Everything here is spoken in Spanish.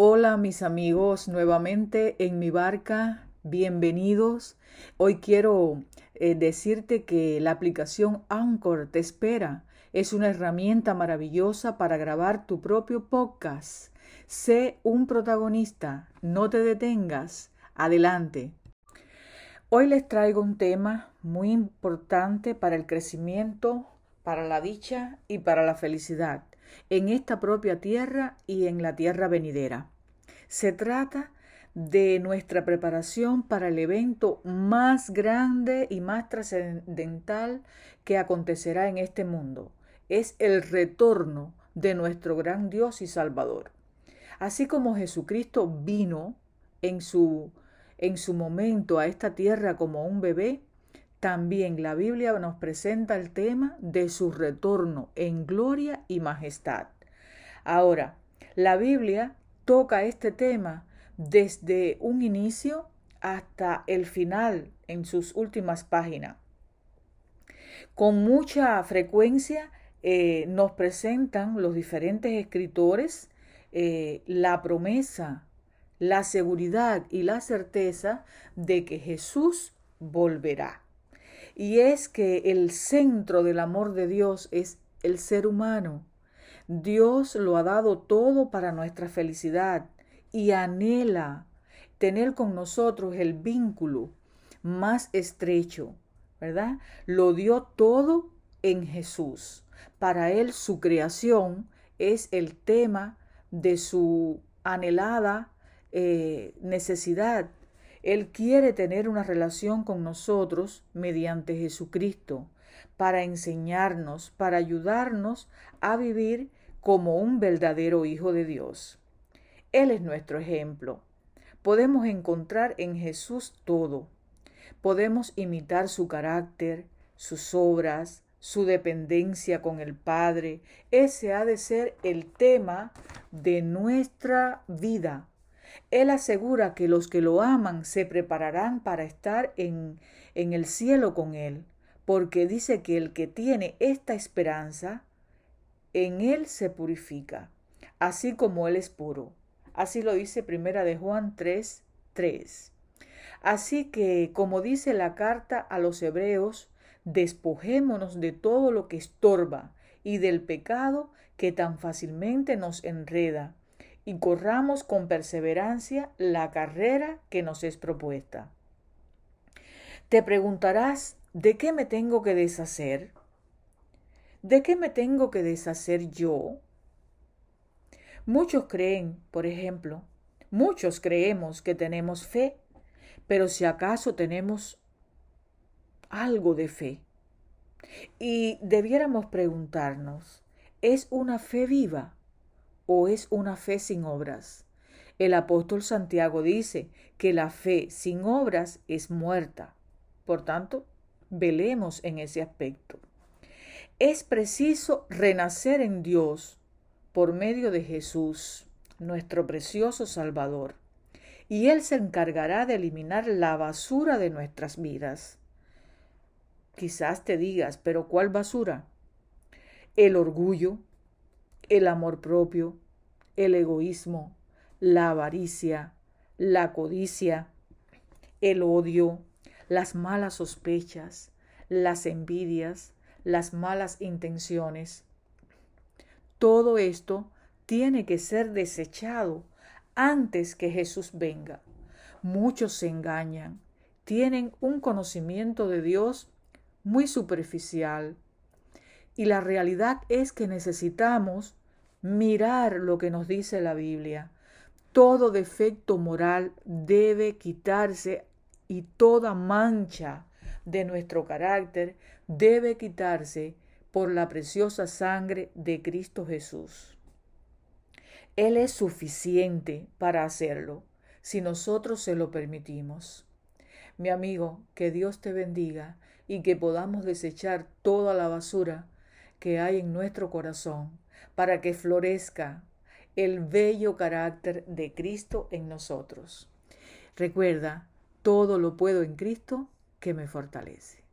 Hola mis amigos, nuevamente en mi barca, bienvenidos. Hoy quiero eh, decirte que la aplicación Anchor te espera. Es una herramienta maravillosa para grabar tu propio podcast. Sé un protagonista, no te detengas. Adelante. Hoy les traigo un tema muy importante para el crecimiento, para la dicha y para la felicidad en esta propia tierra y en la tierra venidera. Se trata de nuestra preparación para el evento más grande y más trascendental que acontecerá en este mundo. Es el retorno de nuestro gran Dios y Salvador. Así como Jesucristo vino en su, en su momento a esta tierra como un bebé, también la Biblia nos presenta el tema de su retorno en gloria y majestad. Ahora, la Biblia toca este tema desde un inicio hasta el final en sus últimas páginas. Con mucha frecuencia eh, nos presentan los diferentes escritores eh, la promesa, la seguridad y la certeza de que Jesús volverá y es que el centro del amor de Dios es el ser humano. Dios lo ha dado todo para nuestra felicidad y anhela tener con nosotros el vínculo más estrecho, ¿verdad? Lo dio todo en Jesús. Para Él su creación es el tema de su anhelada eh, necesidad él quiere tener una relación con nosotros mediante Jesucristo para enseñarnos, para ayudarnos a vivir como un verdadero Hijo de Dios. Él es nuestro ejemplo. Podemos encontrar en Jesús todo. Podemos imitar su carácter, sus obras, su dependencia con el Padre. Ese ha de ser el tema de nuestra vida él asegura que los que lo aman se prepararán para estar en, el cielo con Él, porque dice que el que tiene esta esperanza, en Él se purifica, así como Él es puro. Así lo dice Primera de Juan 3, 3. Así que, como dice la carta a los hebreos, despojémonos de todo lo que estorba y del pecado que tan fácilmente nos enreda y corramos con perseverancia la carrera que nos es propuesta. Te preguntarás, ¿de qué me tengo que deshacer? ¿De qué me tengo que deshacer yo? Muchos creen, por ejemplo, muchos creemos que tenemos fe, pero si acaso tenemos algo de fe. Y debiéramos preguntarnos, ¿es una fe viva? O es una fe sin obras? El apóstol Santiago dice que la fe sin obras es muerta. Por tanto, velemos en ese aspecto. Es preciso renacer en Dios por medio de Jesús, nuestro precioso Salvador, y Él se encargará de eliminar la basura de nuestras vidas. Quizás te digas, pero ¿cuál basura? El orgullo, el amor propio, el egoísmo, la avaricia, la codicia, el odio, las malas sospechas, las envidias, las malas intenciones. Todo esto tiene que ser desechado antes que Jesús venga. Muchos se engañan, tienen un conocimiento de Dios muy superficial, y la realidad es que necesitamos mirar lo que nos dice la Biblia. Todo defecto moral debe quitarse y toda mancha de nuestro carácter debe quitarse por la preciosa sangre de Cristo Jesús. Él es suficiente para hacerlo si nosotros se lo permitimos. Mi amigo, que Dios te bendiga y que podamos desechar toda la basura que hay en nuestro corazón para que florezca el bello carácter de Cristo en nosotros. Recuerda, todo lo puedo en Cristo que me fortalece.